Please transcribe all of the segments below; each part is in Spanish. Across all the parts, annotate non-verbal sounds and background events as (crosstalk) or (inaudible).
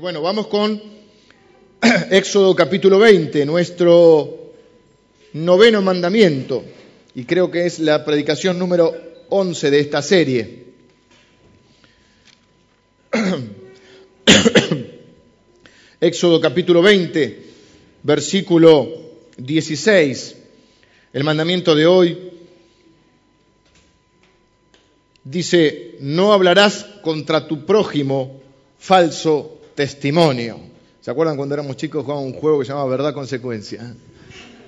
Bueno, vamos con (clears throat) Éxodo capítulo 20, nuestro noveno mandamiento, y creo que es la predicación número 11 de esta serie. (clears throat) Éxodo capítulo 20, versículo 16, el mandamiento de hoy dice, no hablarás contra tu prójimo falso testimonio. ¿Se acuerdan cuando éramos chicos jugábamos un juego que se llamaba verdad consecuencia?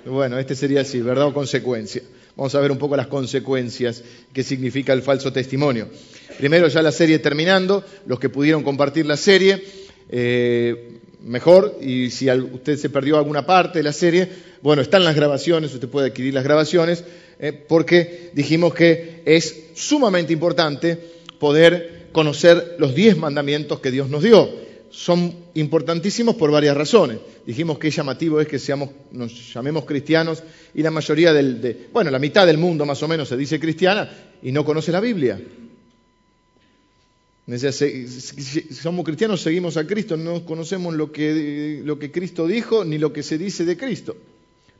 Bueno, este sería así, verdad o consecuencia. Vamos a ver un poco las consecuencias que significa el falso testimonio. Primero ya la serie terminando, los que pudieron compartir la serie, eh, mejor, y si usted se perdió alguna parte de la serie, bueno, están las grabaciones, usted puede adquirir las grabaciones, eh, porque dijimos que es sumamente importante poder conocer los diez mandamientos que Dios nos dio son importantísimos por varias razones. Dijimos que llamativo es que seamos, nos llamemos cristianos y la mayoría del, de, bueno, la mitad del mundo más o menos se dice cristiana y no conoce la Biblia. Si somos cristianos, seguimos a Cristo, no conocemos lo que, lo que Cristo dijo ni lo que se dice de Cristo.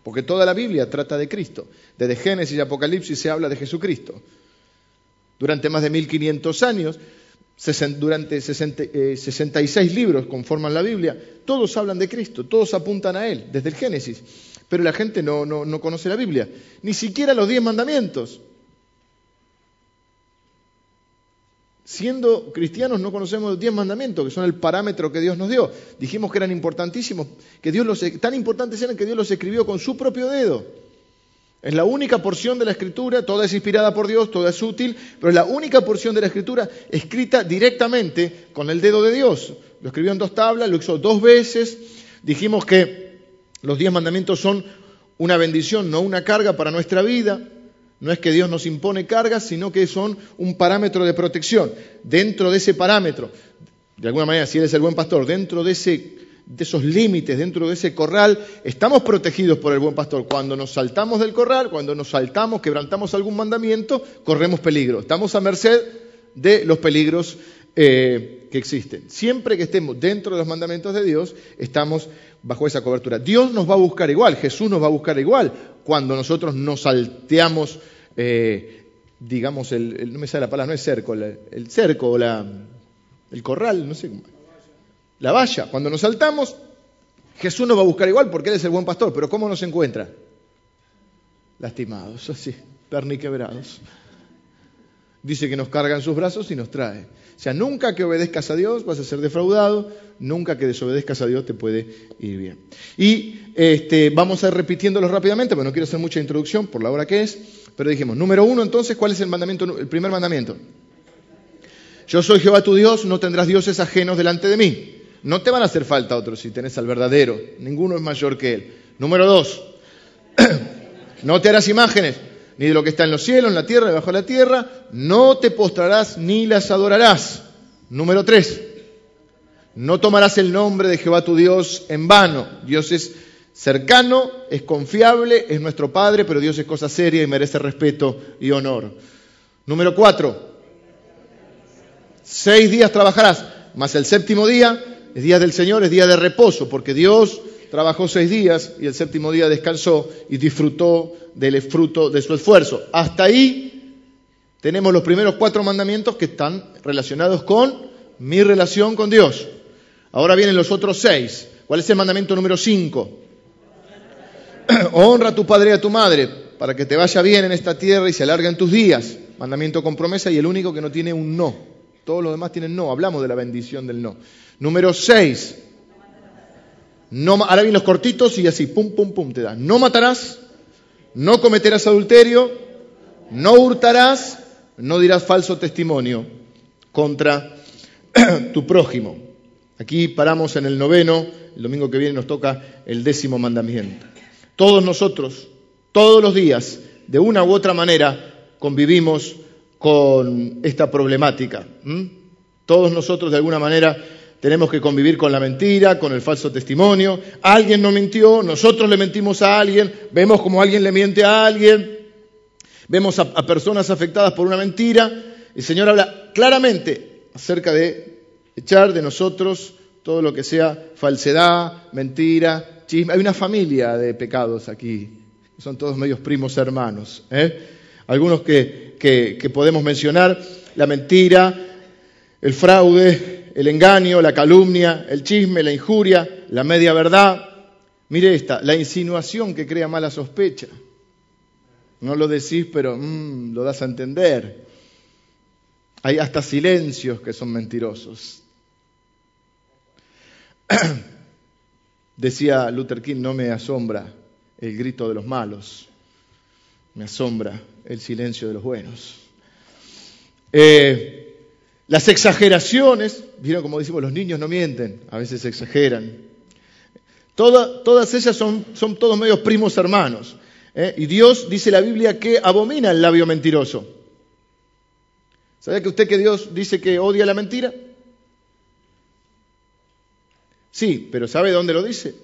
Porque toda la Biblia trata de Cristo. Desde Génesis y Apocalipsis se habla de Jesucristo. Durante más de 1500 años durante 66 eh, libros conforman la Biblia, todos hablan de Cristo, todos apuntan a Él, desde el Génesis. Pero la gente no, no conoce la Biblia, ni siquiera los diez mandamientos. Siendo cristianos no conocemos los diez mandamientos, que son el parámetro que Dios nos dio. Dijimos que eran importantísimos, que Dios los, tan importantes eran que Dios los escribió con su propio dedo. Es la única porción de la escritura, toda es inspirada por Dios, toda es útil, pero es la única porción de la escritura escrita directamente con el dedo de Dios. Lo escribió en dos tablas, lo hizo dos veces. Dijimos que los diez mandamientos son una bendición, no una carga para nuestra vida. No es que Dios nos impone cargas, sino que son un parámetro de protección. Dentro de ese parámetro, de alguna manera, si eres el buen pastor, dentro de ese de esos límites, dentro de ese corral, estamos protegidos por el buen pastor. Cuando nos saltamos del corral, cuando nos saltamos, quebrantamos algún mandamiento, corremos peligro. Estamos a merced de los peligros eh, que existen. Siempre que estemos dentro de los mandamientos de Dios, estamos bajo esa cobertura. Dios nos va a buscar igual, Jesús nos va a buscar igual, cuando nosotros nos salteamos, eh, digamos, el, no me sale la palabra, no es cerco, el, el cerco o la, el corral, no sé cómo la valla. Cuando nos saltamos, Jesús nos va a buscar igual porque Él es el buen pastor, pero ¿cómo nos encuentra? Lastimados, así, perniquebrados. Dice que nos carga en sus brazos y nos trae. O sea, nunca que obedezcas a Dios vas a ser defraudado, nunca que desobedezcas a Dios te puede ir bien. Y este, vamos a ir repitiéndolo rápidamente, porque no quiero hacer mucha introducción por la hora que es, pero dijimos, número uno entonces, ¿cuál es el mandamiento, el primer mandamiento? Yo soy Jehová tu Dios, no tendrás dioses ajenos delante de mí. No te van a hacer falta otros si tenés al verdadero. Ninguno es mayor que él. Número dos, (clears throat) no te harás imágenes, ni de lo que está en los cielos, en la tierra, debajo de la tierra. No te postrarás ni las adorarás. Número tres, no tomarás el nombre de Jehová tu Dios en vano. Dios es cercano, es confiable, es nuestro Padre, pero Dios es cosa seria y merece respeto y honor. Número cuatro, seis días trabajarás, más el séptimo día es día del Señor, es día de reposo, porque Dios trabajó seis días y el séptimo día descansó y disfrutó del fruto de su esfuerzo. Hasta ahí tenemos los primeros cuatro mandamientos que están relacionados con mi relación con Dios. Ahora vienen los otros seis. ¿Cuál es el mandamiento número cinco? (clears throat) Honra a tu padre y a tu madre para que te vaya bien en esta tierra y se alarguen tus días. Mandamiento con promesa y el único que no tiene un no. Todos los demás tienen no. Hablamos de la bendición del no. Número 6. No, ahora vienen los cortitos y así, pum, pum, pum, te da. No matarás, no cometerás adulterio, no hurtarás, no dirás falso testimonio contra (clears throat) tu prójimo. Aquí paramos en el noveno, el domingo que viene nos toca el décimo mandamiento. Todos nosotros, todos los días, de una u otra manera, convivimos con esta problemática. Todos nosotros, de alguna manera, tenemos que convivir con la mentira, con el falso testimonio. Alguien no mintió, nosotros le mentimos a alguien, vemos como alguien le miente a alguien, vemos a, personas afectadas por una mentira. El Señor habla claramente acerca de echar de nosotros todo lo que sea falsedad, mentira, chisme. Hay una familia de pecados aquí, son todos medios primos hermanos. ¿eh? Algunos que, que podemos mencionar, la mentira, el fraude, el engaño, la calumnia, el chisme, la injuria, la media verdad. Mire esta, la insinuación que crea mala sospecha. No lo decís, pero mm, lo das a entender. Hay hasta silencios que son mentirosos. (clears throat) Decía Luther King, no me asombra el grito de los malos, me asombra el silencio de los buenos. Eh, las exageraciones, vieron como decimos, los niños no mienten, a veces exageran. todas ellas son, todos medios primos hermanos. ¿eh? Y Dios dice la Biblia que abomina el labio mentiroso. ¿Sabía que usted que Dios dice que odia la mentira? Sí, pero ¿sabe dónde lo dice?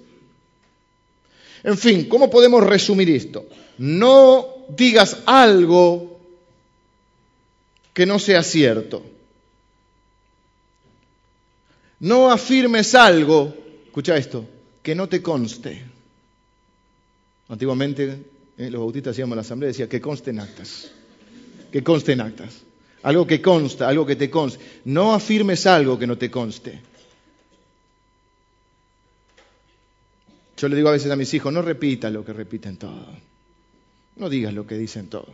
En fin, ¿cómo podemos resumir esto? No digas algo que no sea cierto. No afirmes algo, escucha esto, que no te conste. Antiguamente eh, los bautistas hacíamos la asamblea decía que conste en actas. Que conste en actas. Algo que consta, algo que te conste. No afirmes algo que no te conste. Yo le digo a veces a mis hijos, no repitas lo que repiten todos. No digas lo que dicen todos.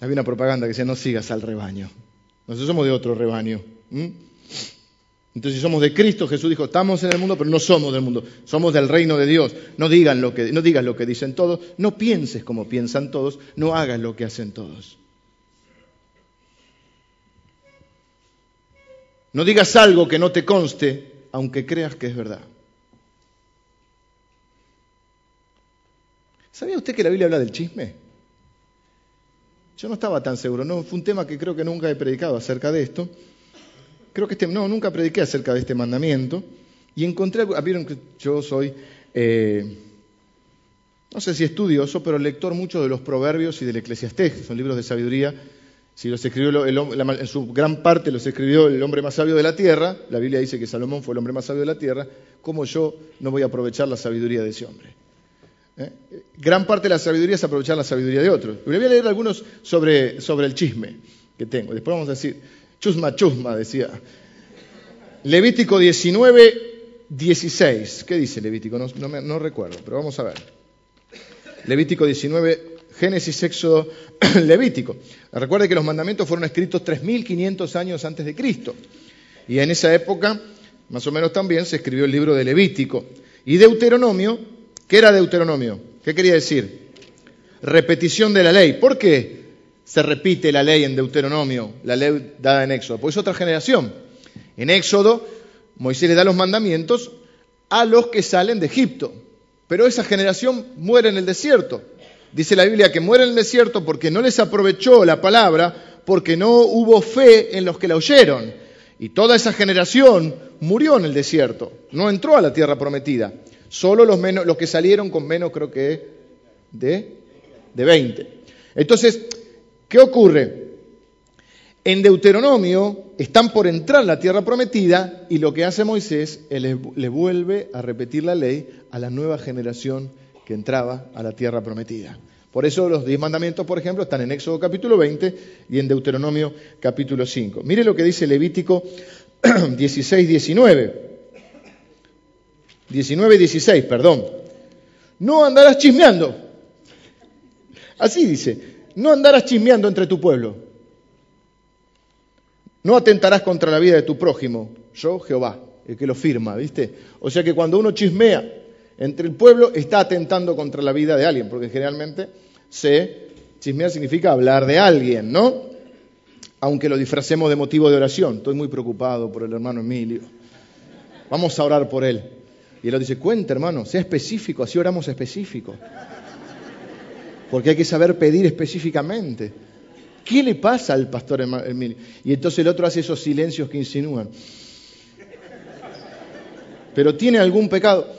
Había una propaganda que decía, no sigas al rebaño. Nosotros somos de otro rebaño. Entonces, si somos de Cristo, Jesús dijo, estamos en el mundo, pero no somos del mundo, somos del reino de Dios. No, digan lo que, no digas lo que dicen todos, no pienses como piensan todos, no hagas lo que hacen todos. No digas algo que no te conste, aunque creas que es verdad. ¿Sabía usted que la Biblia habla del chisme? Yo no estaba tan seguro, no, fue un tema que creo que nunca he predicado acerca de esto creo que este, no, nunca prediqué acerca de este mandamiento y encontré, ah, vieron que yo soy, eh, no sé si estudioso, pero lector mucho de los proverbios y del eclesiastés, son libros de sabiduría. Si los escribió en su gran parte los escribió el hombre más sabio de la tierra, la Biblia dice que Salomón fue el hombre más sabio de la tierra, ¿cómo yo no voy a aprovechar la sabiduría de ese hombre? ¿Eh? Gran parte de la sabiduría es aprovechar la sabiduría de otros. voy a leer algunos sobre, sobre el chisme que tengo. Después vamos a decir, Chusma, chusma, decía. Levítico 19, 16. ¿Qué dice Levítico? No, recuerdo, pero vamos a ver. Levítico 19, Génesis, Éxodo, (clears throat) Levítico. Recuerde que los mandamientos fueron escritos 3.500 años antes de Cristo. Y en esa época, más o menos también, se escribió el libro de Levítico. Y Deuteronomio, ¿qué era Deuteronomio? ¿Qué quería decir? Repetición de la ley. ¿Por qué? se repite la ley en Deuteronomio, la ley dada en Éxodo, pues es otra generación. En Éxodo, Moisés le da los mandamientos a los que salen de Egipto, pero esa generación muere en el desierto. Dice la Biblia que muere en el desierto porque no les aprovechó la palabra, porque no hubo fe en los que la oyeron. Y toda esa generación murió en el desierto, no entró a la tierra prometida. Solo los, menos, los que salieron con menos, creo que, de, de 20. Entonces, ¿Qué ocurre? En Deuteronomio están por entrar la tierra prometida y lo que hace Moisés es le, vuelve a repetir la ley a la nueva generación que entraba a la tierra prometida. Por eso los diez mandamientos, por ejemplo, están en Éxodo capítulo 20 y en Deuteronomio capítulo 5. Mire lo que dice Levítico (clears throat) 16, 19. 19, 16, perdón. No andarás chismeando. Así dice, no andarás chismeando entre tu pueblo. No atentarás contra la vida de tu prójimo. Yo, Jehová, el que lo firma, ¿viste? O sea que cuando uno chismea entre el pueblo, está atentando contra la vida de alguien, porque generalmente se chismear significa hablar de alguien, ¿no? Aunque lo disfracemos de motivo de oración. Estoy muy preocupado por el hermano Emilio. Vamos a orar por él. Y él dice, cuenta hermano, sea específico, así oramos específico porque hay que saber pedir específicamente. ¿Qué le pasa al pastor Emilio? Y entonces el otro hace esos silencios que insinúan. Pero tiene algún pecado.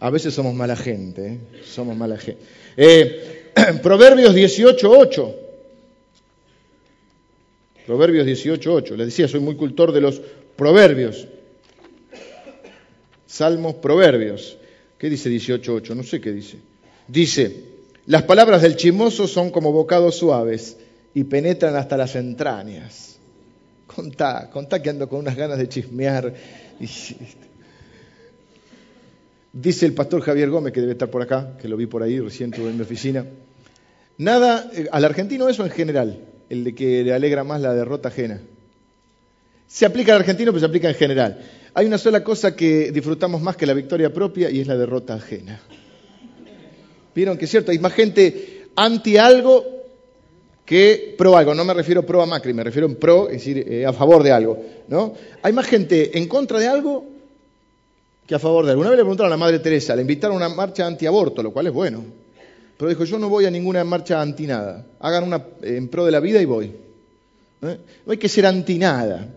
A veces somos mala gente, ¿eh? somos mala gente. Eh, (clears throat) Proverbios 18.8. Proverbios 18.8. Les decía, soy muy cultor de los proverbios. Salmos, proverbios. ¿Qué dice 18.8? No sé qué dice. Dice, las palabras del chismoso son como bocados suaves y penetran hasta las entrañas. Contá, contá que ando con unas ganas de chismear. Dice el pastor Javier Gómez, que debe estar por acá, que lo vi por ahí, recién en mi oficina. Nada, eh, al argentino eso en general, el de que le alegra más la derrota ajena. Se aplica al argentino, pero se aplica en general. Hay una sola cosa que disfrutamos más que la victoria propia y es la derrota ajena. Vieron que es cierto, hay más gente anti algo que pro algo. No me refiero pro a Macri, me refiero en pro, es decir, eh, a favor de algo. ¿no? Hay más gente en contra de algo que a favor de algo. Una vez le preguntaron a la Madre Teresa, le invitaron a una marcha anti-aborto, lo cual es bueno. Pero dijo, yo no voy a ninguna marcha anti nada. Hagan una en pro de la vida y voy. ¿Eh? No hay que ser anti nada.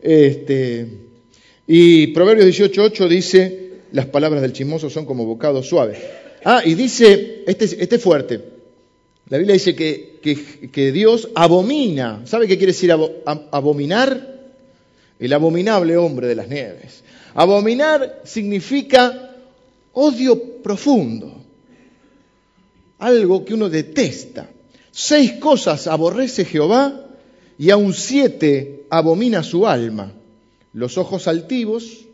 Este, y Proverbios 18.8 dice, las palabras del chismoso son como bocados suaves. Ah, y dice, este, este es fuerte. La Biblia dice que, que, Dios abomina. ¿Sabe qué quiere decir abominar? El abominable hombre de las nieves. Abominar significa odio profundo algo que uno detesta. Seis cosas aborrece Jehová y aun siete abomina su alma. Los ojos altivos,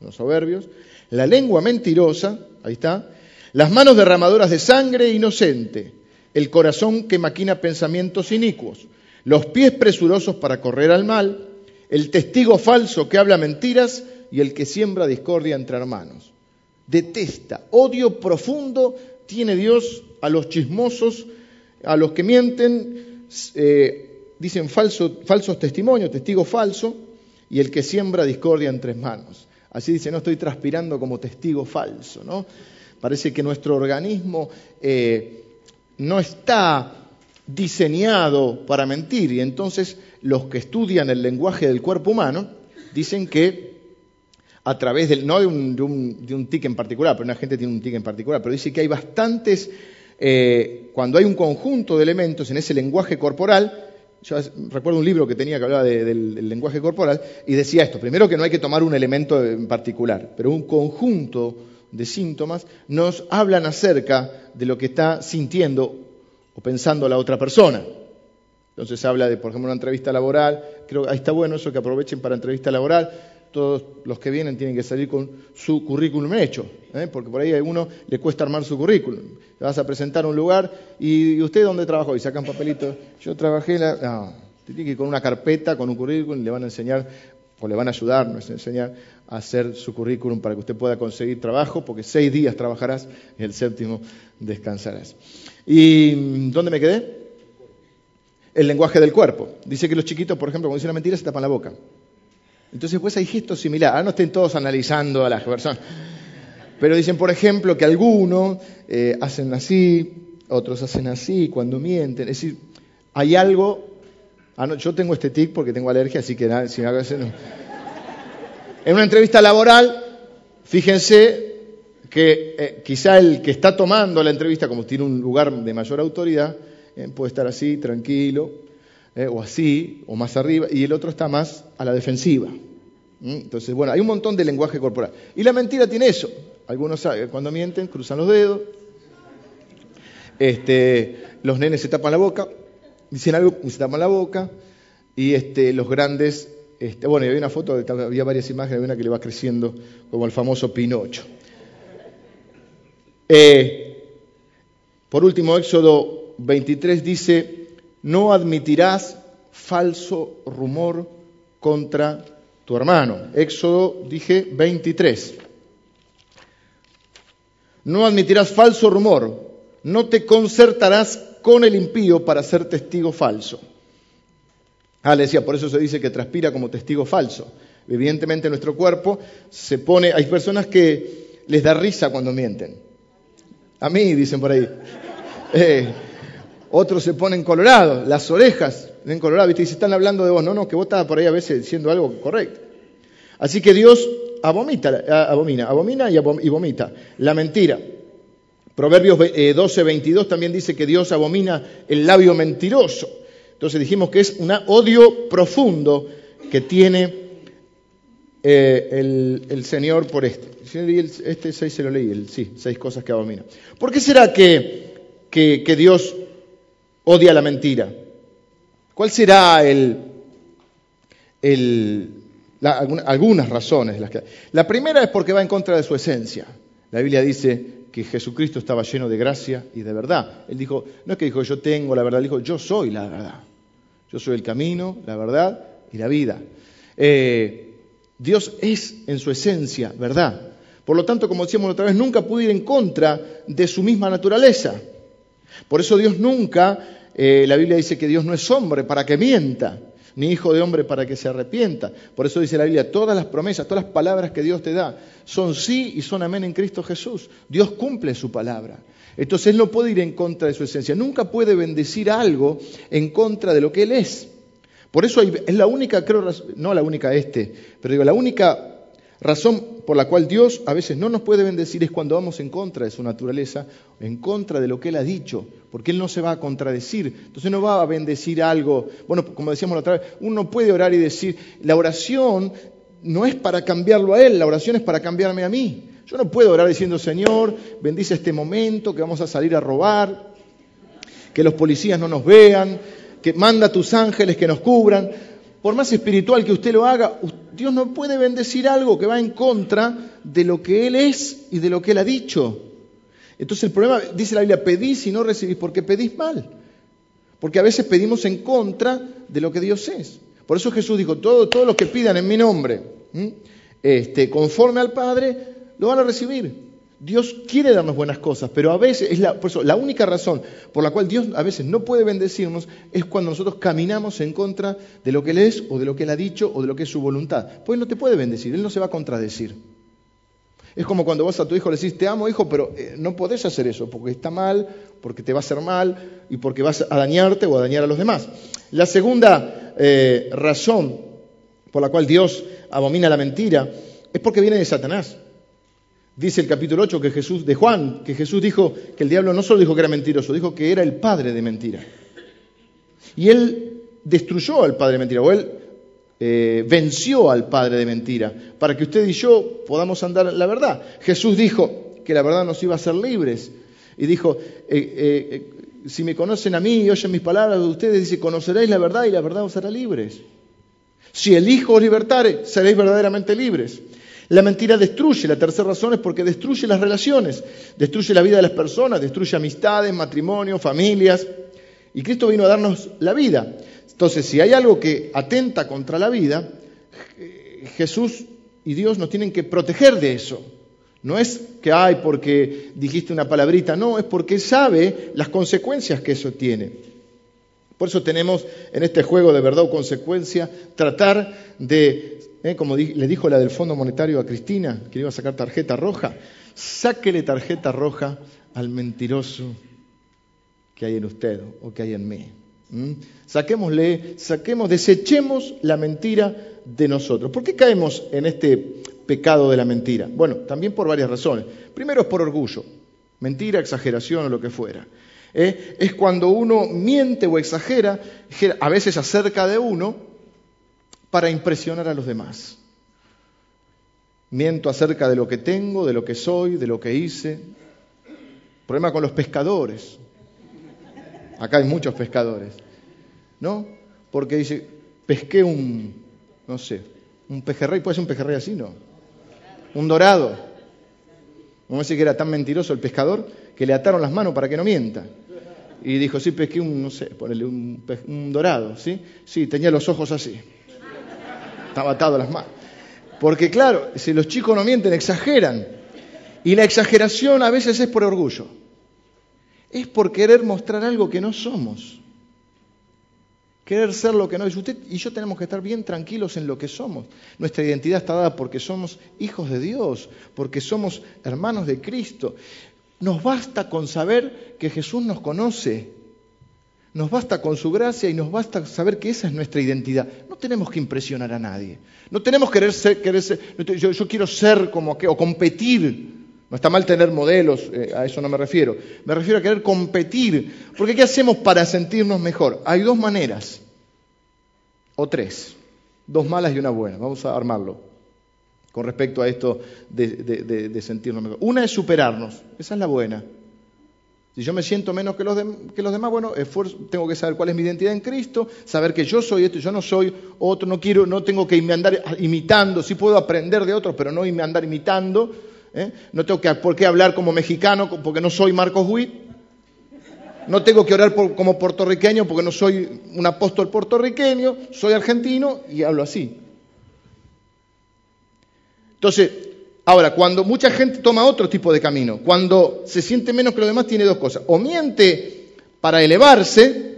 los soberbios, la lengua mentirosa, ahí está, las manos derramadoras de sangre inocente, el corazón que maquina pensamientos inicuos, los pies presurosos para correr al mal, el testigo falso que habla mentiras y el que siembra discordia entre hermanos. Detesta, odio profundo tiene Dios a los chismosos, a los que mienten, eh, dicen falsos testimonios, testigo falso, y el que siembra discordia entre manos. Así dice, no estoy transpirando como testigo falso, ¿no? Parece que nuestro organismo eh, no está diseñado para mentir y entonces los que estudian el lenguaje del cuerpo humano dicen que a través del, no de un, de un tic en particular, pero una gente tiene un tic en particular, pero dice que hay bastantes eh, cuando hay un conjunto de elementos en ese lenguaje corporal, yo recuerdo un libro que tenía que hablaba del, lenguaje corporal y decía esto, primero que no hay que tomar un elemento en particular, pero un conjunto de síntomas nos hablan acerca de lo que está sintiendo o pensando la otra persona. Entonces habla de, por ejemplo, una entrevista laboral, creo que ahí está bueno eso que aprovechen para entrevista laboral, todos los que vienen tienen que salir con su currículum hecho, ¿eh? porque por ahí a uno le cuesta armar su currículum. Te vas a presentar un lugar y, ¿usted dónde trabajó? Y sacan papelitos. Yo trabajé la... Tiene que ir con una carpeta, con un currículum, y le van a enseñar, o le van a ayudar, no es enseñar, a hacer su currículum para que usted pueda conseguir trabajo, porque seis días trabajarás y el séptimo descansarás. ¿Y dónde me quedé? El lenguaje del cuerpo. Dice que los chiquitos, por ejemplo, cuando dicen una mentira, se tapan la boca. Entonces, pues hay gestos similares. Ahora no estén todos analizando a las personas. Pero dicen, por ejemplo, que algunos eh, hacen así, otros hacen así cuando mienten. Es decir, hay algo. Ah, yo tengo este tic porque tengo alergia, así que nada, si hago eso, no. En una entrevista laboral, fíjense que eh, quizá el que está tomando la entrevista, como tiene un lugar de mayor autoridad, eh, puede estar así, tranquilo, eh, o así, o más arriba, y el otro está más a la defensiva. ¿Mm? Entonces, bueno, hay un montón de lenguaje corporal. Y la mentira tiene eso. Algunos saben, cuando mienten, cruzan los dedos, este, los nenes se tapan la boca, dicen algo y se tapan la boca, y este, los grandes, este, bueno, había una foto, había varias imágenes, había una que le va creciendo como el famoso Pinocho. Eh, por último, Éxodo 23 dice, no admitirás falso rumor contra tu hermano. Éxodo, dije, 23. No admitirás falso rumor, no te concertarás con el impío para ser testigo falso. Ah, le decía, por eso se dice que transpira como testigo falso. Evidentemente nuestro cuerpo se pone, hay personas que les da risa cuando mienten. A mí, dicen por ahí. Eh, otros se ponen colorados, las orejas ven coloradas, ¿viste? Y se están hablando de vos, no, no, que vos estás por ahí a veces diciendo algo correcto. Así que Dios abomita, abomina, abomina y, vomita la mentira. Proverbios 12, 22 también dice que Dios abomina el labio mentiroso. Entonces dijimos que es un odio profundo que tiene eh, el, Señor por este. Este seis se lo leí, sí, seis cosas que abomina. ¿Por qué será que, Dios odia la mentira? ¿Cuál será el, el algunas razones? Las que, la primera es porque va en contra de su esencia. La Biblia dice que Jesucristo estaba lleno de gracia y de verdad. Él dijo, no es que dijo yo tengo la verdad, dijo yo soy la verdad. Yo soy el camino, la verdad y la vida. Eh, Dios es en su esencia verdad. Por lo tanto, como decíamos otra vez, nunca pudo ir en contra de su misma naturaleza. Por eso Dios nunca, eh, la Biblia dice que Dios no es hombre para que mienta, ni hijo de hombre para que se arrepienta. Por eso dice la Biblia, todas las promesas, todas las palabras que Dios te da, son sí y son amén en Cristo Jesús. Dios cumple su palabra. Entonces Él no puede ir en contra de su esencia, nunca puede bendecir algo en contra de lo que Él es. Por eso es la única, creo, no la única este, pero digo, la única razón por la cual Dios a veces no nos puede bendecir es cuando vamos en contra de su naturaleza, en contra de lo que Él ha dicho, porque Él no se va a contradecir. Entonces no va a bendecir algo. Bueno, como decíamos la otra vez, uno puede orar y decir, la oración no es para cambiarlo a Él, la oración es para cambiarme a mí. Yo no puedo orar diciendo, Señor, bendice este momento, que vamos a salir a robar, que los policías no nos vean, que manda a tus ángeles que nos cubran. Por más espiritual que usted lo haga, Dios no puede bendecir algo que va en contra de lo que Él es y de lo que Él ha dicho. Entonces el problema, dice la Biblia, pedís y no recibís porque pedís mal. Porque a veces pedimos en contra de lo que Dios es. Por eso Jesús dijo, todos todo los que pidan en mi nombre, este, conforme al Padre, lo van a recibir. Dios quiere darnos buenas cosas, pero a veces, es la, por eso, la única razón por la cual Dios a veces no puede bendecirnos es cuando nosotros caminamos en contra de lo que Él es o de lo que Él ha dicho o de lo que es su voluntad. Pues Él no te puede bendecir, Él no se va a contradecir. Es como cuando vos a tu hijo le decís, te amo hijo, pero eh, no podés hacer eso, porque está mal, porque te va a hacer mal y porque vas a dañarte o a dañar a los demás. La segunda eh, razón por la cual Dios abomina la mentira es porque viene de Satanás. Dice el capítulo 8 que Jesús, de Juan, que Jesús dijo que el diablo no solo dijo que era mentiroso, dijo que era el padre de mentira. Y él destruyó al padre de mentira, o él eh, venció al padre de mentira, para que usted y yo podamos andar la verdad. Jesús dijo que la verdad nos iba a hacer libres. Y dijo, eh, eh, si me conocen a mí y oyen mis palabras de ustedes, dice, conoceréis la verdad y la verdad os hará libres. Si el Hijo os libertare, seréis verdaderamente libres. La mentira destruye, la tercera razón es porque destruye las relaciones, destruye la vida de las personas, destruye amistades, matrimonios, familias. Y Cristo vino a darnos la vida. Entonces, si hay algo que atenta contra la vida, Jesús y Dios nos tienen que proteger de eso. No es que hay porque dijiste una palabrita, no, es porque sabe las consecuencias que eso tiene. Por eso tenemos en este juego de verdad o consecuencia tratar de ¿eh? como le dijo la del Fondo Monetario a Cristina, que iba a sacar tarjeta roja, sáquele tarjeta roja al mentiroso que hay en usted o que hay en mí. Saquémosle, saquemos, desechemos la mentira de nosotros. ¿Por qué caemos en este pecado de la mentira? Bueno, también por varias razones. Primero es por orgullo, mentira, exageración o lo que fuera. ¿eh? Es cuando uno miente o exagera, a veces acerca de uno, para impresionar a los demás. Miento acerca de lo que tengo, de lo que soy, de lo que hice. Problema con los pescadores. Acá hay muchos pescadores. ¿No? Porque dice, pesqué un, no sé, un pejerrey, puede ser un pejerrey así, ¿no? Un dorado. Vamos a decir que era tan mentiroso el pescador que le ataron las manos para que no mienta. Y dijo, sí, pesqué un, no sé, ponele un, un dorado, ¿sí? Sí, tenía los ojos así. Estaba atado las manos. Porque claro, si los chicos no mienten, exageran. Y la exageración a veces es por orgullo. Es por querer mostrar algo que no somos. Querer ser lo que no es. Usted y yo tenemos que estar bien tranquilos en lo que somos. Nuestra identidad está dada porque somos hijos de Dios, porque somos hermanos de Cristo. Nos basta con saber que Jesús nos conoce, nos basta con su gracia y nos basta saber que esa es nuestra identidad. No tenemos que impresionar a nadie. No tenemos que querer ser, querer ser yo, quiero ser como que, o competir. No está mal tener modelos, eh, a eso no me refiero. Me refiero a querer competir. Porque ¿qué hacemos para sentirnos mejor? Hay dos maneras, o tres, dos malas y una buena. Vamos a armarlo con respecto a esto de, sentirnos mejor. Una es superarnos, esa es la buena. Si yo me siento menos que los, demás, bueno, esfuerzo, tengo que saber cuál es mi identidad en Cristo, saber que yo soy esto, yo no soy otro, no quiero, no tengo que andar imitando, sí puedo aprender de otros, pero no andar imitando. ¿eh? No tengo que, por qué hablar como mexicano, porque no soy Marcos Witt. No tengo que orar como puertorriqueño, porque no soy un apóstol puertorriqueño, soy argentino y hablo así. Entonces, Ahora, cuando mucha gente toma otro tipo de camino, cuando se siente menos que los demás, tiene dos cosas. O miente para elevarse,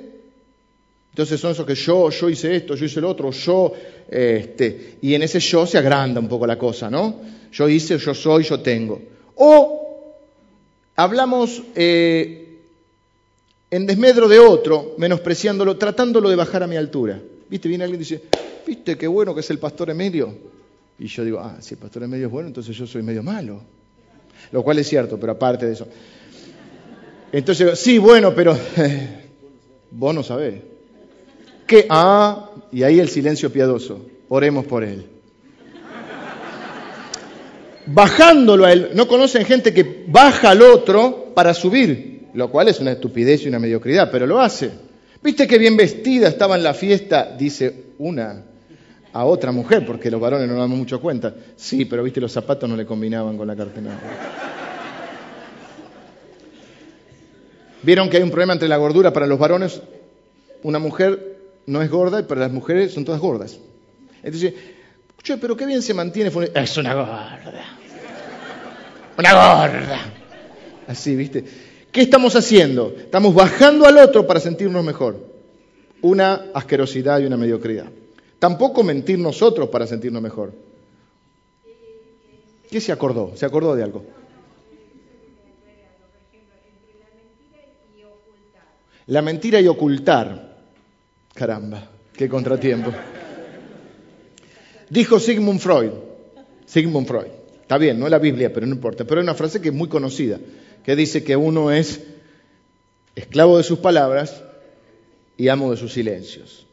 entonces son esos que yo, yo hice esto, yo hice el otro, yo, este, y en ese yo se agranda un poco la cosa, ¿no? Yo hice, yo soy, yo tengo. O hablamos eh, en desmedro de otro, menospreciándolo, tratándolo de bajar a mi altura. ¿Viste? Viene alguien y dice, ¿viste qué bueno que es el pastor Emilio? Y yo digo, ah, si el pastor es medio bueno, entonces yo soy medio malo. Lo cual es cierto, pero aparte de eso. Entonces, sí, bueno, pero (laughs) vos no sabés. ¿Qué? Ah, y ahí el silencio piadoso. Oremos por él. Bajándolo a él. No conocen gente que baja al otro para subir, lo cual es una estupidez y una mediocridad, pero lo hace. ¿Viste qué bien vestida estaba en la fiesta? Dice una a otra mujer, porque los varones no damos mucho cuenta. Sí, pero viste, los zapatos no le combinaban con la cartera. ¿Vieron que hay un problema entre la gordura para los varones? Una mujer no es gorda y para las mujeres son todas gordas. Entonces, pero qué bien se mantiene. Es una gorda. Una gorda. Así, ¿viste? ¿Qué estamos haciendo? Estamos bajando al otro para sentirnos mejor. Una asquerosidad y una mediocridad. Tampoco mentir nosotros para sentirnos mejor. ¿Qué se acordó? ¿Se acordó de algo? La mentira y ocultar. Caramba, qué contratiempo. Dijo Sigmund Freud. Sigmund Freud. Está bien, no es la Biblia, pero no importa. Pero hay una frase que es muy conocida, que dice que uno es esclavo de sus palabras y amo de sus silencios.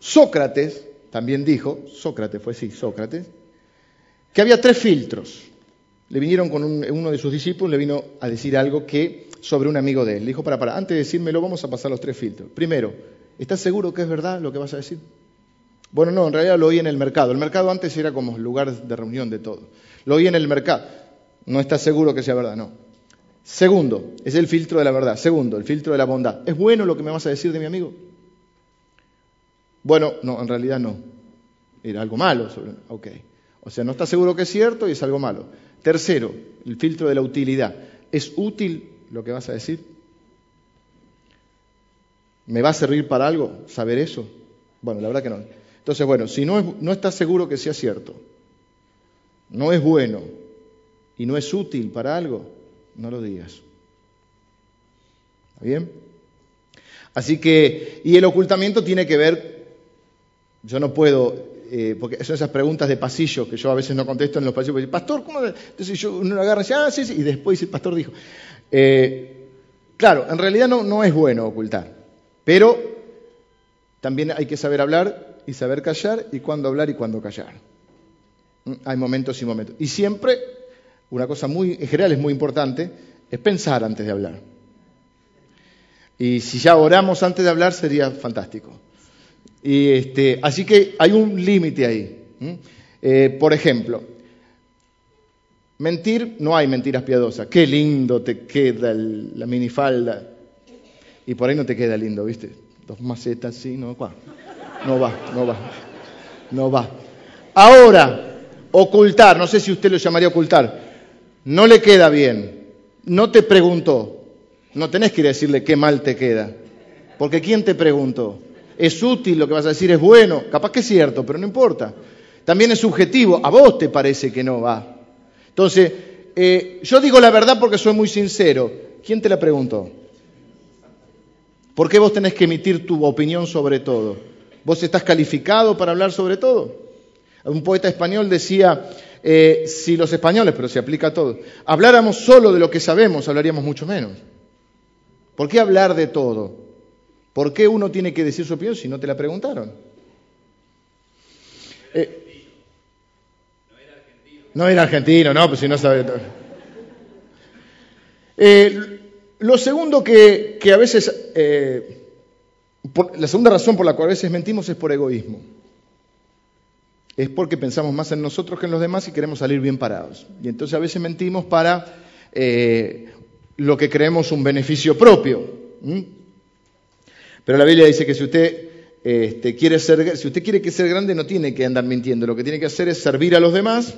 Sócrates también dijo, Sócrates fue sí, Sócrates, que había tres filtros. Le vinieron con uno de sus discípulos, le vino a decir algo que sobre un amigo de él. Le dijo, para, para, antes de decírmelo vamos a pasar los tres filtros. Primero, ¿estás seguro que es verdad lo que vas a decir? Bueno, no, en realidad lo oí en el mercado. El mercado antes era como lugar de reunión de todo. Lo oí en el mercado. No estás seguro que sea verdad, no. Segundo, es el filtro de la verdad. Segundo, el filtro de la bondad. ¿Es bueno lo que me vas a decir de mi amigo? Bueno, no, en realidad no. Era algo malo. Ok. O sea, no está seguro que es cierto y es algo malo. Tercero, el filtro de la utilidad. ¿Es útil lo que vas a decir? ¿Me va a servir para algo saber eso? Bueno, la verdad que no. Entonces, bueno, si no, no estás seguro que sea cierto, no es bueno y no es útil para algo, no lo digas. ¿Está bien? Así que, y el ocultamiento tiene que ver yo no puedo, eh, porque son esas preguntas de pasillo que yo a veces no contesto en los pasillos. Pastor, ¿cómo? Entonces yo, uno agarra y dice, ah, sí, sí, y después el pastor dijo. Eh, claro, en realidad no, no es bueno ocultar, pero también hay que saber hablar y saber callar y cuándo hablar y cuándo callar. Mm, hay momentos y momentos. Y siempre, una cosa muy, en general es muy importante, es pensar antes de hablar. Y si ya oramos antes de hablar sería fantástico. Y este, así que hay un límite ahí. Eh, por ejemplo, mentir, no hay mentiras piadosas. Qué lindo te queda la minifalda. Y por ahí no te queda lindo, ¿viste? Dos macetas, sí, no, va. No va, no va. No va. Ahora, ocultar, no sé si usted lo llamaría ocultar, no le queda bien. No te preguntó. No tenés que decirle qué mal te queda. Porque ¿quién te preguntó? Es útil, lo que vas a decir es bueno, capaz que es cierto, pero no importa. También es subjetivo, a vos te parece que no va. Entonces, eh, yo digo la verdad porque soy muy sincero. ¿Quién te la preguntó? ¿Por qué vos tenés que emitir tu opinión sobre todo? ¿Vos estás calificado para hablar sobre todo? Un poeta español decía, eh, si los españoles, pero se aplica a todos, habláramos solo de lo que sabemos, hablaríamos mucho menos. ¿Por qué hablar de todo? ¿Por qué uno tiene que decir su opinión si no te la preguntaron? Eh, no era argentino, no, pues si no sabe. Eh, lo segundo que, a veces, eh, la segunda razón por la cual a veces mentimos es por egoísmo. Es porque pensamos más en nosotros que en los demás y queremos salir bien parados. Y entonces a veces mentimos para lo que creemos un beneficio propio. Pero la Biblia dice que si usted este, quiere ser, grande, no tiene que andar mintiendo. Lo que tiene que hacer es servir a los demás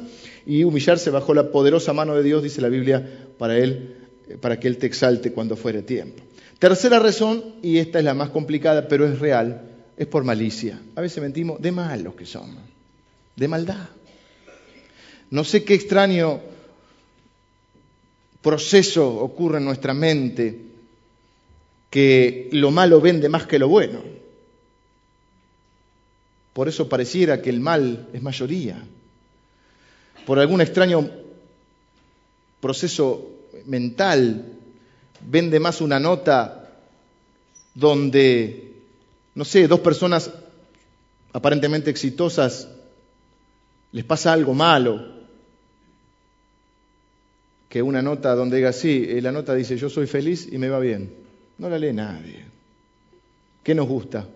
y humillarse bajo la poderosa mano de Dios, dice la Biblia, para él, para que él te exalte cuando fuere tiempo. Tercera razón, y esta es la más complicada, pero es real, es por malicia. A veces mentimos de malos que somos, de maldad. No sé qué extraño proceso ocurre en nuestra mente que lo malo vende más que lo bueno. Por eso pareciera que el mal es mayoría. Por algún extraño proceso mental, vende más una nota donde, no sé, dos personas aparentemente exitosas les pasa algo malo, que una nota donde diga así, eh, la nota dice yo soy feliz y me va bien. No la lee nadie. ¿Qué nos gusta?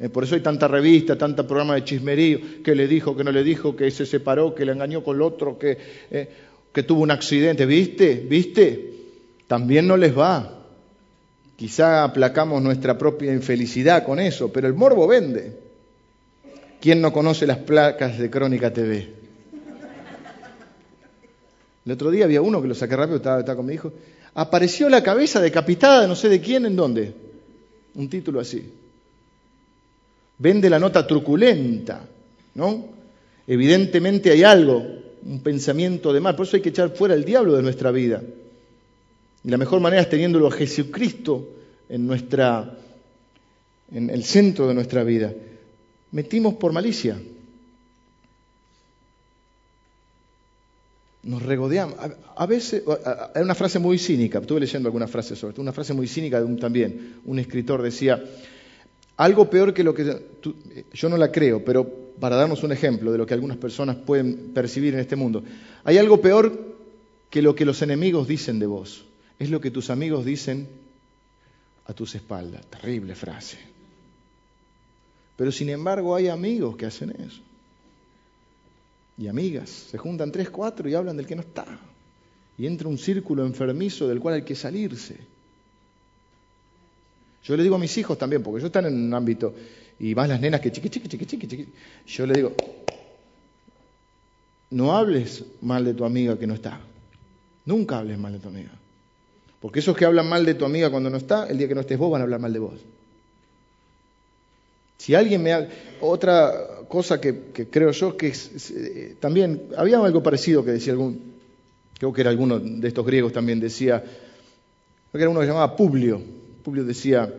Eh, por eso hay tanta revista, tanta programa de chismerío, que le dijo, que no le dijo, que se separó, que le engañó con el otro, que, eh, que tuvo un accidente. ¿Viste? ¿Viste? También no les va. Quizá aplacamos nuestra propia infelicidad con eso, pero el morbo vende. ¿Quién no conoce las placas de Crónica TV? El otro día había uno que lo saqué rápido, estaba, estaba con mi hijo. Apareció la cabeza decapitada de no sé de quién, ¿en dónde? Un título así vende la nota truculenta, ¿no? Evidentemente hay algo, un pensamiento de mal, por eso hay que echar fuera el diablo de nuestra vida. Y la mejor manera es teniéndolo a Jesucristo en nuestra en el centro de nuestra vida. Metimos por malicia. Nos regodeamos. A, veces, hay una frase muy cínica, estuve leyendo algunas frases sobre esto, una frase muy cínica de un, también, un escritor decía, algo peor que lo que yo no la creo, pero para darnos un ejemplo de lo que algunas personas pueden percibir en este mundo, hay algo peor que lo que los enemigos dicen de vos. Es lo que tus amigos dicen a tus espaldas. Terrible frase. Pero sin embargo hay amigos que hacen eso. Y amigas. Se juntan tres, cuatro y hablan del que no está. Y entra un círculo enfermizo del cual hay que salirse. Yo le digo a mis hijos también, porque ellos están en un ámbito, y más las nenas que chiqui, chiqui, chiqui, chiqui, chiqui. Yo le digo, no hables mal de tu amiga que no está. Nunca hables mal de tu amiga. Porque esos que hablan mal de tu amiga cuando no está, el día que no estés vos van a hablar mal de vos. Si alguien me... Otra cosa que, creo yo que es, eh, también, había algo parecido que decía algún, creo que era alguno de estos griegos también, decía, creo que era uno que llamaba Publio, Publio decía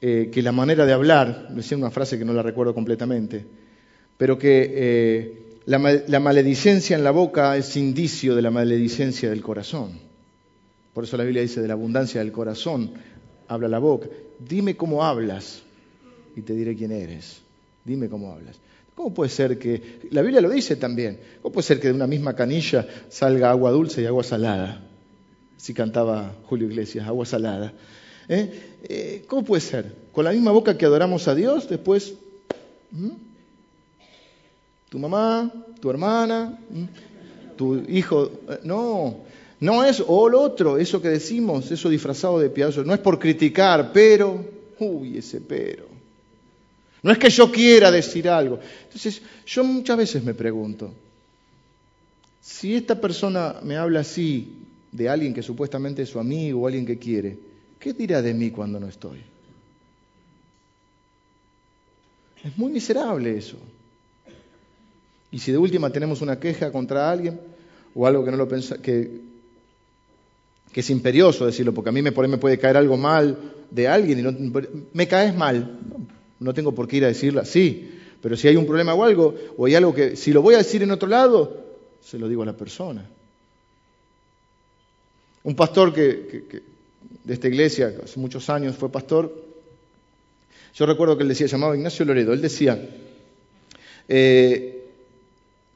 eh, que la manera de hablar, decía una frase que no la recuerdo completamente, pero que eh, la, maledicencia en la boca es indicio de la maledicencia del corazón. Por eso la Biblia dice de la abundancia del corazón habla la boca. Dime cómo hablas y te diré quién eres. Dime cómo hablas. ¿Cómo puede ser que, la Biblia lo dice también, cómo puede ser que de una misma canilla salga agua dulce y agua salada? Si cantaba Julio Iglesias, agua salada. ¿Eh? ¿Eh? cómo puede ser? Con la misma boca que adoramos a Dios, después tu mamá, tu hermana, tu hijo. Eh, no, no es o lo otro, eso que decimos, eso disfrazado de piadoso. No es por criticar, pero, uy, ese pero. No es que yo quiera decir algo. Entonces, yo muchas veces me pregunto, si esta persona me habla así de alguien que supuestamente es su amigo o alguien que quiere, ¿qué dirá de mí cuando no estoy? Es muy miserable eso. Y si de última tenemos una queja contra alguien o algo que no lo pensa, que, es imperioso decirlo, porque a mí me, me puede caer algo mal de alguien y no, me caes mal, no tengo por qué ir a decirlo así, pero si hay un problema o algo, o hay algo que, si lo voy a decir en otro lado, se lo digo a la persona. Un pastor que, de esta iglesia, hace muchos años fue pastor, yo recuerdo que él decía, llamado Ignacio Loredo, él decía eh,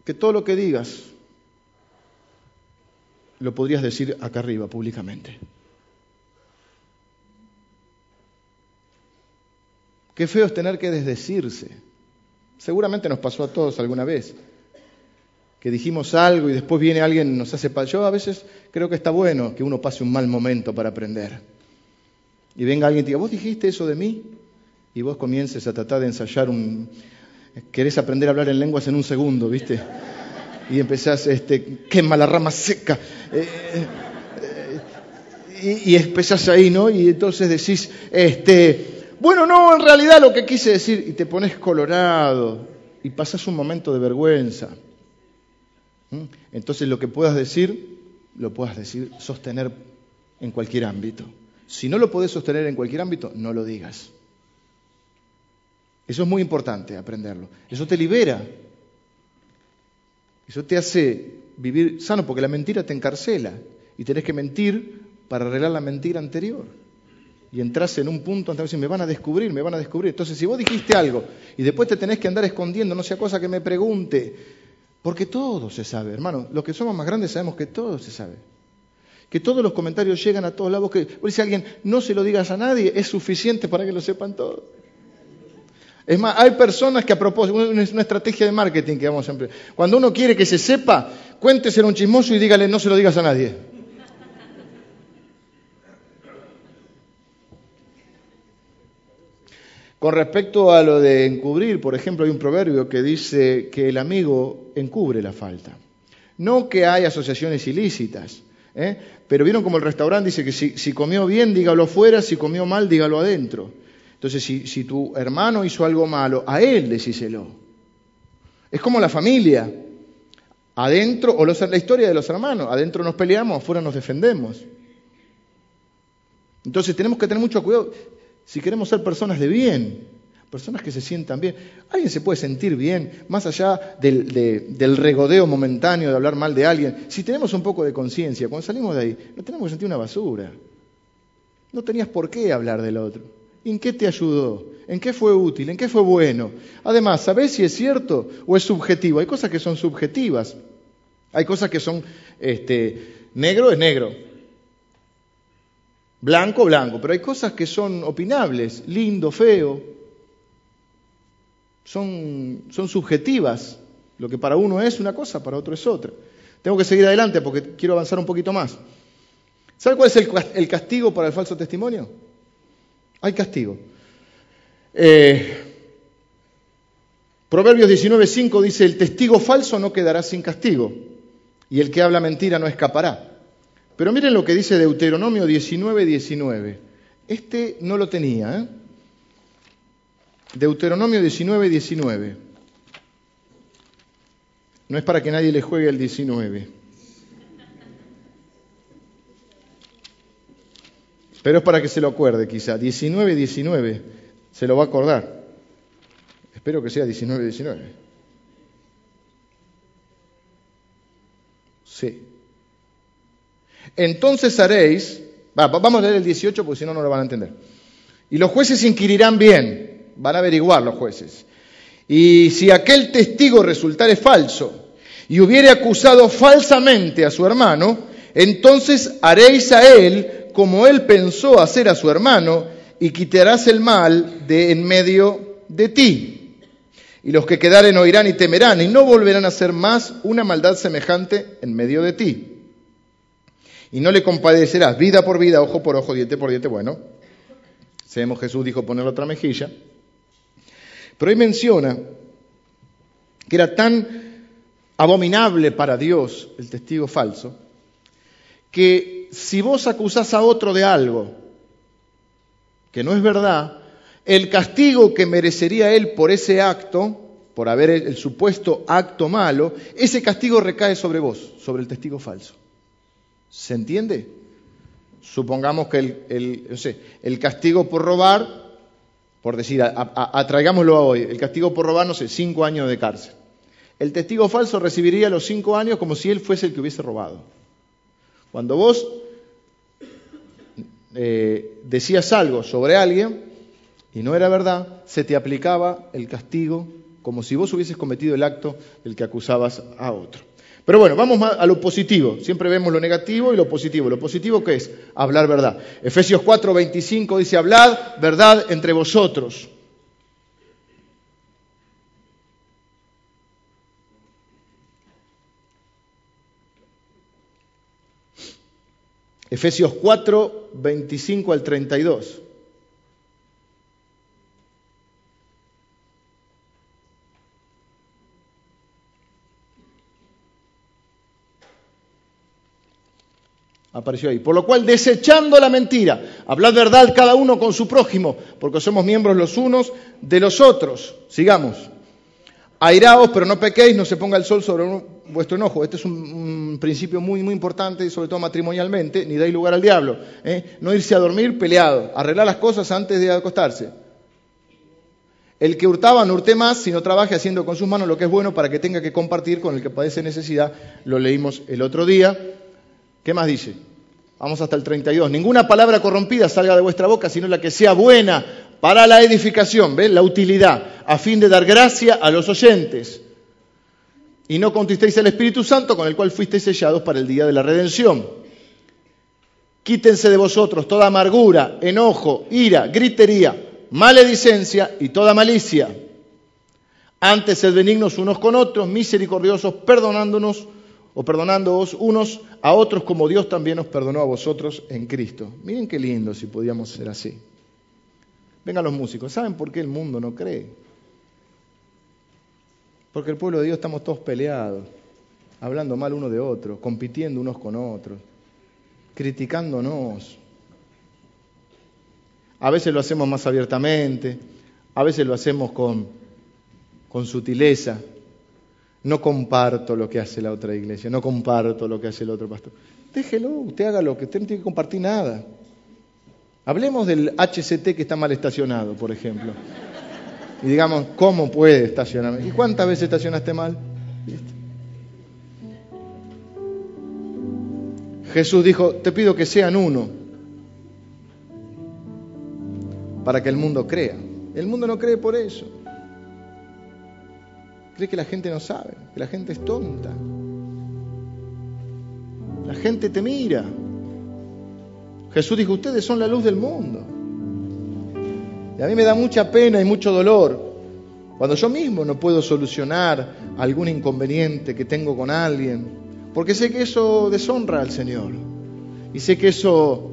que todo lo que digas lo podrías decir acá arriba públicamente. Qué feo es tener que desdecirse. Seguramente nos pasó a todos alguna vez que dijimos algo y después viene alguien y nos hace... Yo a veces creo que está bueno que uno pase un mal momento para aprender. Y venga alguien y diga, vos dijiste eso de mí, y vos comiences a tratar de ensayar un... Querés aprender a hablar en lenguas en un segundo, ¿viste? Y empezás, este, quema la rama seca. Eh, eh, y, y, empezás ahí, ¿no? Y entonces decís, este, bueno, no, en realidad lo que quise decir, y te pones colorado, y pasás un momento de vergüenza. Entonces lo que puedas decir, lo puedas decir, sostener en cualquier ámbito. Si no lo podés sostener en cualquier ámbito, no lo digas. Eso es muy importante aprenderlo. Eso te libera. Eso te hace vivir sano, porque la mentira te encarcela y tenés que mentir para arreglar la mentira anterior. Y entras en un punto antes de me van a descubrir, me van a descubrir. Entonces, si vos dijiste algo y después te tenés que andar escondiendo, no sea cosa que me pregunte, porque todo se sabe, hermano. Los que somos más grandes sabemos que todo se sabe que todos los comentarios llegan a todos lados, que si alguien, no se lo digas a nadie, es suficiente para que lo sepan todos. Es más, hay personas que a propósito, es una estrategia de marketing que vamos siempre. Cuando uno quiere que se sepa, cuénteselo un chismoso y dígale, no se lo digas a nadie. Con respecto a lo de encubrir, por ejemplo, hay un proverbio que dice que el amigo encubre la falta. No que hay asociaciones ilícitas, ¿eh? Pero vieron como el restaurante dice que si, comió bien, dígalo afuera, si comió mal, dígalo adentro. Entonces, si, tu hermano hizo algo malo, a él decíselo. Es como la familia. Adentro, o la historia de los hermanos, adentro nos peleamos, afuera nos defendemos. Entonces tenemos que tener mucho cuidado si queremos ser personas de bien personas que se sientan bien. Alguien se puede sentir bien, más allá del, regodeo momentáneo de hablar mal de alguien. Si tenemos un poco de conciencia, cuando salimos de ahí, no tenemos que sentir una basura. No tenías por qué hablar del otro. ¿En qué te ayudó? ¿En qué fue útil? ¿En qué fue bueno? Además, ¿sabés si es cierto o es subjetivo? Hay cosas que son subjetivas. Hay cosas que son, este, negro es negro. Blanco, blanco. Pero hay cosas que son opinables. Lindo, feo son, son subjetivas. Lo que para uno es una cosa, para otro es otra. Tengo que seguir adelante porque quiero avanzar un poquito más. ¿Sabe cuál es el, castigo para el falso testimonio? Hay castigo. Eh, Proverbios 19.5 dice, el testigo falso no quedará sin castigo y el que habla mentira no escapará. Pero miren lo que dice Deuteronomio 19.19. Este no lo tenía, ¿eh? Deuteronomio 19, 19. No es para que nadie le juegue el 19. Pero es para que se lo acuerde quizá. 19, 19. Se lo va a acordar. Espero que sea 19, 19. Sí. Entonces haréis, vamos a leer el 18 porque si no, no lo van a entender. Y los jueces inquirirán bien van a averiguar los jueces. Y si aquel testigo resultare falso y hubiere acusado falsamente a su hermano, entonces haréis a él como él pensó hacer a su hermano y quitarás el mal de en medio de ti. Y los que quedaren oirán y temerán y no volverán a hacer más una maldad semejante en medio de ti. Y no le compadecerás vida por vida, ojo por ojo, diente por diente. Bueno, sabemos Jesús dijo poner otra mejilla. Pero ahí menciona que era tan abominable para Dios el testigo falso, que si vos acusás a otro de algo que no es verdad, el castigo que merecería él por ese acto, por haber el, supuesto acto malo, ese castigo recae sobre vos, sobre el testigo falso. ¿Se entiende? Supongamos que el, el castigo por robar por decir, atraigámoslo a hoy, el castigo por robar, no sé, cinco años de cárcel. el testigo falso recibiría los cinco años como si él fuese el que hubiese robado. Cuando vos eh, decías algo sobre alguien y no era verdad, se te aplicaba el castigo como si vos hubieses cometido el acto del que acusabas a otro. Pero bueno, vamos a lo positivo. Siempre vemos lo negativo y lo positivo. Lo positivo qué es hablar verdad. Efesios 4, 25 dice, hablad verdad entre vosotros. Efesios 4, 25 al 32. Apareció ahí. Por lo cual, desechando la mentira, hablad verdad cada uno con su prójimo, porque somos miembros los unos de los otros. Sigamos. Airaos, pero no pequéis, no se ponga el sol sobre vuestro enojo. Este es un, principio muy, muy importante, sobre todo matrimonialmente, ni dais lugar al diablo. ¿eh? No irse a dormir peleado, arreglar las cosas antes de acostarse. El que hurtaba no hurte más, sino trabaje haciendo con sus manos lo que es bueno para que tenga que compartir con el que padece necesidad. Lo leímos el otro día. ¿Qué más dice? Vamos hasta el 32. Ninguna palabra corrompida salga de vuestra boca, sino la que sea buena para la edificación, ¿ven? La utilidad, a fin de dar gracia a los oyentes. Y no contristéis el Espíritu Santo, con el cual fuisteis sellados para el día de la redención. Quítense de vosotros toda amargura, enojo, ira, gritería, maledicencia y toda malicia. Antes sed benignos unos con otros, misericordiosos, perdonándonos o perdonándoos unos a otros como Dios también os perdonó a vosotros en Cristo. Miren qué lindo si podíamos ser así. Vengan los músicos, ¿saben por qué el mundo no cree? Porque el pueblo de Dios estamos todos peleados, hablando mal uno de otro, compitiendo unos con otros, criticándonos. A veces lo hacemos más abiertamente, a veces lo hacemos con, con sutileza, no comparto lo que hace la otra iglesia, no comparto lo que hace el otro pastor. Déjelo, usted haga lo que usted no tiene que compartir nada. Hablemos del HCT que está mal estacionado, por ejemplo. Y digamos, ¿cómo puede estacionarme? ¿Y cuántas veces estacionaste mal? Jesús dijo, te pido que sean uno para que el mundo crea. El mundo no cree por eso cree que la gente no sabe, que la gente es tonta. La gente te mira. Jesús dijo, ustedes son la luz del mundo. Y a mí me da mucha pena y mucho dolor cuando yo mismo no puedo solucionar algún inconveniente que tengo con alguien, porque sé que eso deshonra al Señor. Y sé que eso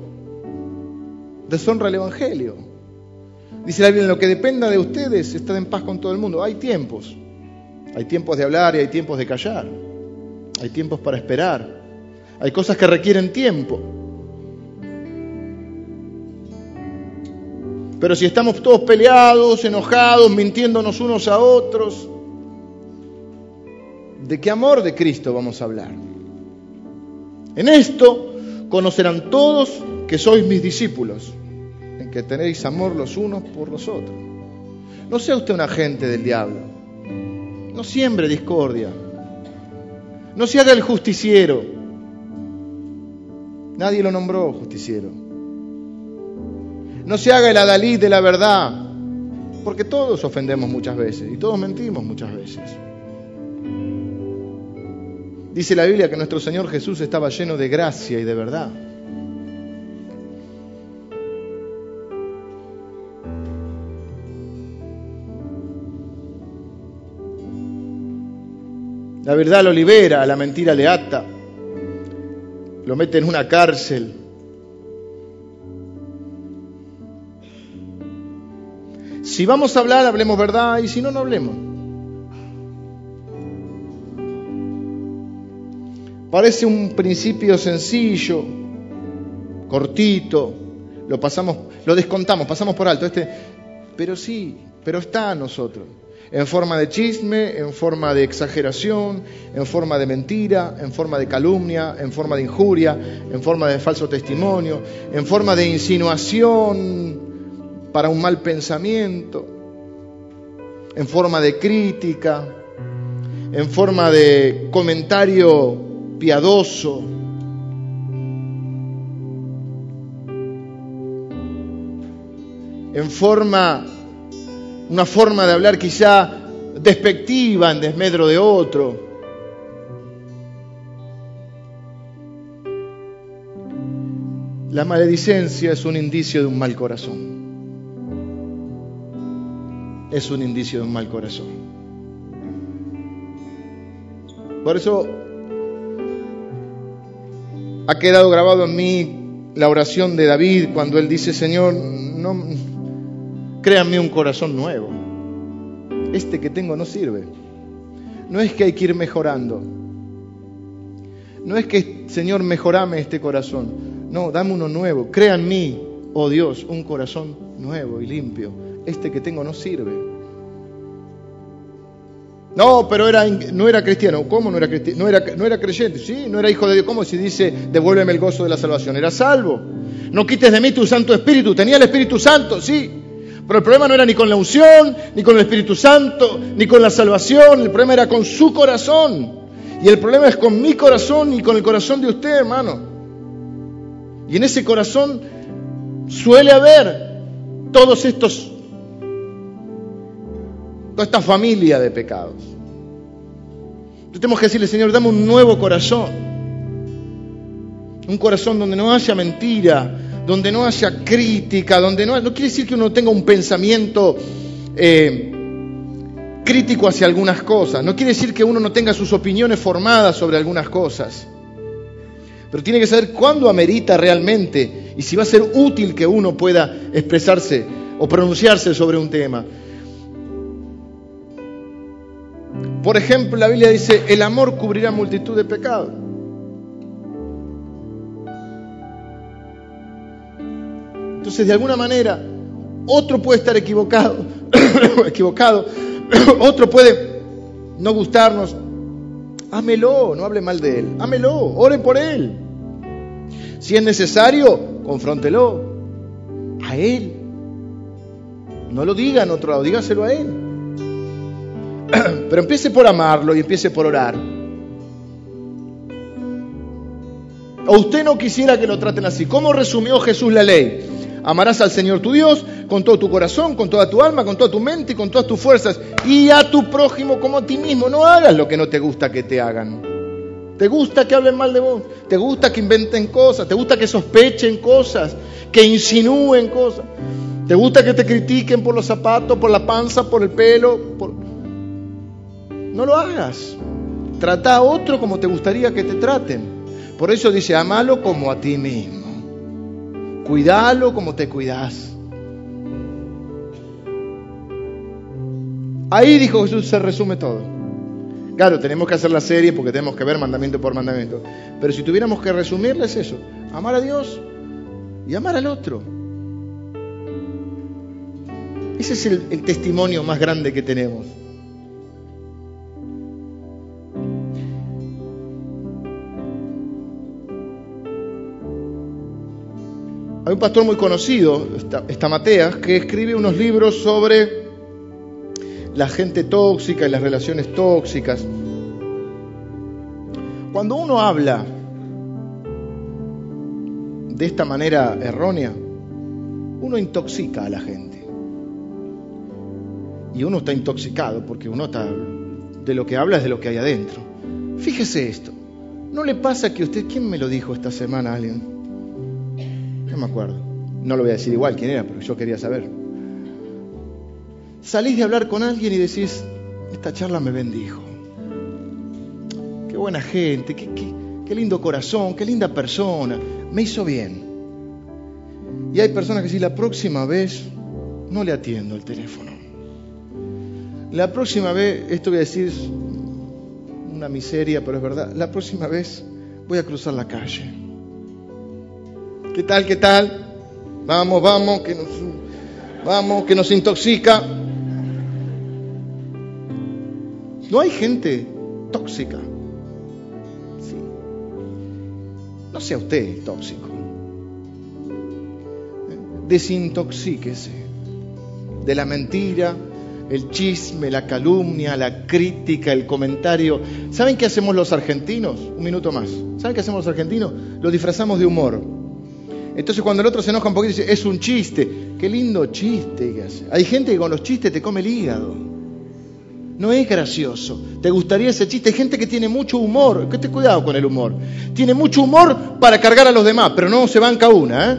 deshonra el Evangelio. Dice la Biblia, lo que dependa de ustedes, estad en paz con todo el mundo. Hay tiempos. Hay tiempos de hablar y hay tiempos de callar. Hay tiempos para esperar. Hay cosas que requieren tiempo. Pero si estamos todos peleados, enojados, mintiéndonos unos a otros, ¿de qué amor de Cristo vamos a hablar? En esto conocerán todos que sois mis discípulos, en que tenéis amor los unos por los otros. No sea usted un agente del diablo. No siembre discordia. No se haga el justiciero. Nadie lo nombró justiciero. No se haga el adalí de la verdad. Porque todos ofendemos muchas veces y todos mentimos muchas veces. Dice la Biblia que nuestro Señor Jesús estaba lleno de gracia y de verdad. La verdad lo libera, la mentira le ata, lo mete en una cárcel. Si vamos a hablar, hablemos verdad y si no, no hablemos. Parece un principio sencillo, cortito, lo pasamos, lo descontamos, pasamos por alto. Este, pero sí, pero está a nosotros en forma de chisme, en forma de exageración, en forma de mentira, en forma de calumnia, en forma de injuria, en forma de falso testimonio, en forma de insinuación para un mal pensamiento, en forma de crítica, en forma de comentario piadoso. En forma, una forma de hablar quizá despectiva en desmedro de otro. La maledicencia es un indicio de un mal corazón. Es un indicio de un mal corazón. Por eso ha quedado grabado en mí la oración de David cuando él dice, Señor, no, créanme un corazón nuevo. Este que tengo no sirve. No es que hay que ir mejorando. No es que, Señor, mejorame este corazón. No, dame uno nuevo. Crea en mí, oh Dios, un corazón nuevo y limpio. Este que tengo no sirve. No, pero era, no era cristiano. ¿Cómo no era cristiano? No era, no era creyente. Sí, no era hijo de Dios. ¿Cómo si dice, devuélveme el gozo de la salvación? Era salvo. No quites de mí tu Santo Espíritu. Tenía el Espíritu Santo, sí. Pero el problema no era ni con la unción, ni con el Espíritu Santo, ni con la salvación. El problema era con su corazón. Y el problema es con mi corazón y con el corazón de usted, hermano. Y en ese corazón suele haber todos estos, toda esta familia de pecados. Entonces tenemos que decirle, Señor, dame un nuevo corazón. Un corazón donde no haya mentira, donde no haya crítica, donde no... No quiere decir que uno tenga un pensamiento eh, crítico hacia algunas cosas. No quiere decir que uno no tenga sus opiniones formadas sobre algunas cosas pero tiene que saber cuándo amerita realmente y si va a ser útil que uno pueda expresarse o pronunciarse sobre un tema. Por ejemplo, la Biblia dice, el amor cubrirá multitud de pecados. Entonces, de alguna manera, otro puede estar equivocado, (coughs) equivocado, (coughs) otro puede no gustarnos, Ámelo, no hable mal de él. Ámelo, ore por él. Si es necesario, confróntelo a él. No lo diga en otro lado, dígaselo a él. (coughs) Pero empiece por amarlo y empiece por orar. ¿O usted no quisiera que lo traten así? ¿Cómo resumió Jesús la ley? Amarás al Señor tu Dios con todo tu corazón, con toda tu alma, con toda tu mente y con todas tus fuerzas. Y a tu prójimo como a ti mismo. No hagas lo que no te gusta que te hagan. ¿Te gusta que hablen mal de vos? ¿Te gusta que inventen cosas? ¿Te gusta que sospechen cosas? ¿Que insinúen cosas? ¿Te gusta que te critiquen por los zapatos, por la panza, por el pelo? No lo hagas. Trata a otro como te gustaría que te traten. Por eso dice, amalo como a ti mismo. Cuídalo como te cuidas. Ahí dijo Jesús, se resume todo. Claro, tenemos que hacer la serie porque tenemos que ver mandamiento por mandamiento. Pero si tuviéramos que resumirle es eso, amar a Dios y amar al otro. Ese es el testimonio más grande que tenemos. Hay un pastor muy conocido, está Mateas, que escribe unos libros sobre la gente tóxica y las relaciones tóxicas. Cuando uno habla de esta manera errónea, uno intoxica a la gente. Y uno está intoxicado porque uno está de lo que habla es de lo que hay adentro. Fíjese esto. ¿No le pasa que usted, ¿quién me lo dijo esta semana alguien? No me acuerdo. No lo voy a decir igual quién era, pero yo quería saber. Salís de hablar con alguien y decís, esta charla me bendijo. Qué buena gente, qué, qué lindo corazón, qué linda persona. Me hizo bien. Y hay personas que dicen, la próxima vez no le atiendo el teléfono. La próxima vez, esto voy a decir una miseria, pero es verdad, la próxima vez voy a cruzar la calle. ¿Qué tal? ¿Qué tal? Vamos, vamos, que nos, vamos, que nos intoxica. No hay gente tóxica. Sí. No sea usted tóxico. Desintoxíquese de la mentira, el chisme, la calumnia, la crítica, el comentario. ¿Saben qué hacemos los argentinos? Un minuto más. ¿Saben qué hacemos los argentinos? Lo disfrazamos de humor. Entonces cuando el otro se enoja un poquito dice, es un chiste. Qué lindo chiste que hace. Hay gente que con los chistes te come el hígado. No es gracioso. ¿Te gustaría ese chiste? Hay gente que tiene mucho humor. Que te cuidado con el humor. Tiene mucho humor para cargar a los demás, pero no se banca una, ¿eh?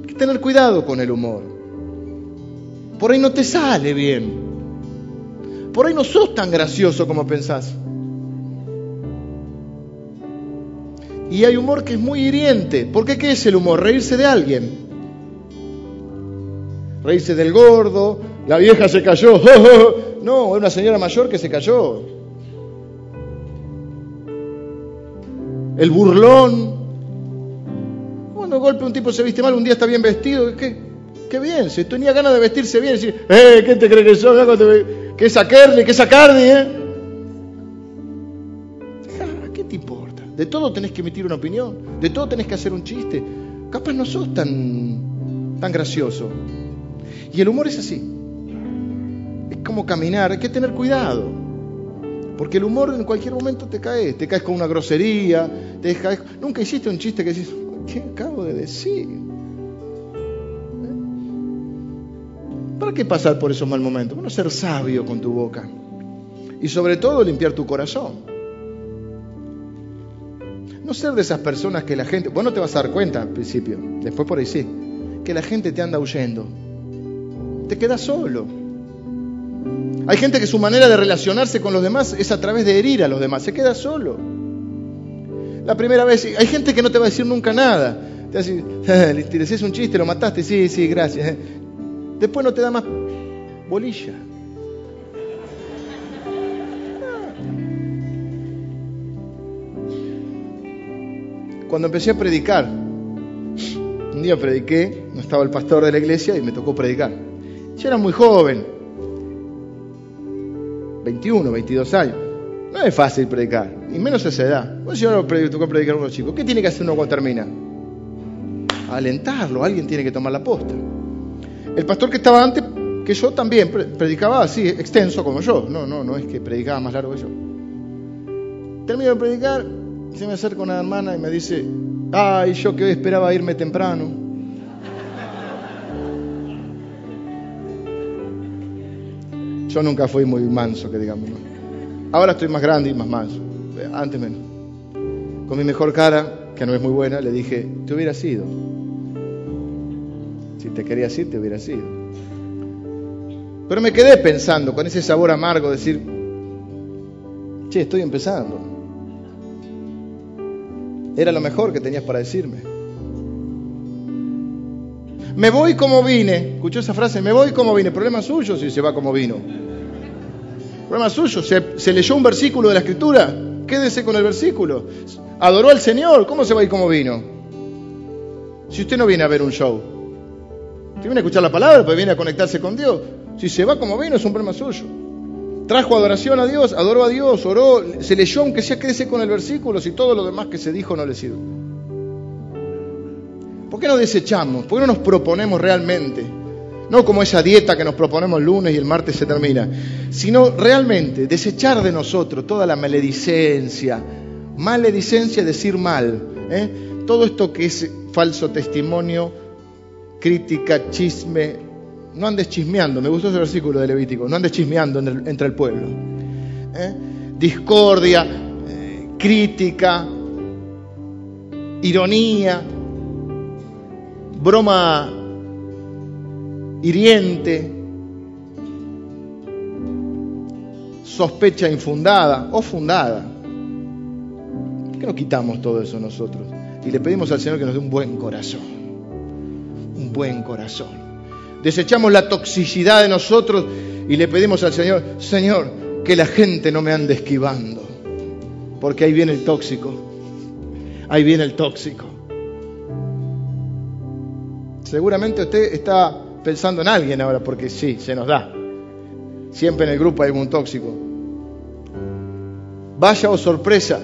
Hay que tener cuidado con el humor. Por ahí no te sale bien. Por ahí no sos tan gracioso como pensás. Y hay humor que es muy hiriente. ¿Por qué qué es el humor? Reírse de alguien. Reírse del gordo, la vieja se cayó. (laughs) No, es una señora mayor que se cayó. El burlón. Bueno, golpe un tipo se viste mal, un día está bien vestido. Qué, qué bien, si tenía ganas de vestirse bien, decir, eh, ¿qué te crees que soy? ¿Qué esa Kerly? ¿Qué esa Cardi? Eh? De todo tenés que emitir una opinión, de todo tenés que hacer un chiste. Capaz no sos tan, tan gracioso. Y el humor es así. Es como caminar, hay que tener cuidado. Porque el humor en cualquier momento te caes, te caes con una grosería, te caes... Nunca hiciste un chiste que dices, ¿qué acabo de decir? ¿Eh? ¿Para qué pasar por esos mal momentos? Bueno, ser sabio con tu boca. Y sobre todo limpiar tu corazón. No ser de esas personas que la gente, vos no te vas a dar cuenta al principio, después por ahí sí, que la gente te anda huyendo te quedas solo. Hay gente que su manera de relacionarse con los demás es a través de herir a los demás, se queda solo. La primera vez, hay gente que no te va a decir nunca nada. Te a decir, (laughs) le decís un chiste, lo mataste, sí, sí, gracias. Después no te da más bolilla. Cuando empecé a predicar, un día prediqué, no estaba el pastor de la iglesia y me tocó predicar. Yo era muy joven, 21, 22 años. No es fácil predicar, ni menos esa edad. Pues yo no tocó predicar a unos chicos. ¿Qué tiene que hacer uno cuando termina? Alentarlo, alguien tiene que tomar la posta. El pastor que estaba antes, que yo también, predicaba así, extenso como yo. No, no, no es que predicaba más largo que yo. Termino de predicar, se me acerca una hermana y me dice, ay, yo que hoy esperaba irme temprano. Yo nunca fui muy manso, que digamos. Ahora estoy más grande y más manso. Antes menos. Con mi mejor cara, que no es muy buena, le dije, te hubiera sido. Si te querías ir, te hubiera sido. Pero me quedé pensando con ese sabor amargo, decir, che, estoy empezando. Era lo mejor que tenías para decirme. Me voy como vine. ¿Escuchó esa frase? Me voy como vine. Problema suyo si se va como vino. Problema suyo. ¿Se, leyó un versículo de la Escritura? Quédese con el versículo. Adoró al Señor. ¿Cómo se va a ir como vino? Si usted no viene a ver un show. Usted viene a escuchar la palabra, pues viene a conectarse con Dios. Si se va como vino, es un problema suyo. Trajo adoración a Dios, adoró a Dios, oró, se leyó, aunque sea quédese con el versículo, si todo lo demás que se dijo no le sirve. ¿Por qué no desechamos? ¿Por qué no nos proponemos realmente? No como esa dieta que nos proponemos el lunes y el martes se termina, sino realmente desechar de nosotros toda la maledicencia. Maledicencia es decir mal. ¿eh? Todo esto que es falso testimonio, crítica, chisme. No andes chismeando, me gustó ese versículo de Levítico, no andes chismeando entre el pueblo. ¿eh? Discordia, eh, crítica, ironía, broma hiriente, sospecha infundada o fundada. ¿Por qué no quitamos todo eso nosotros? Y le pedimos al Señor que nos dé un buen corazón. Un buen corazón. Desechamos la toxicidad de nosotros y le pedimos al Señor, Señor, que la gente no me ande esquivando. Porque ahí viene el tóxico. Ahí viene el tóxico. Seguramente usted está pensando en alguien ahora, porque sí, se nos da. Siempre en el grupo hay un tóxico. Vaya o sorpresa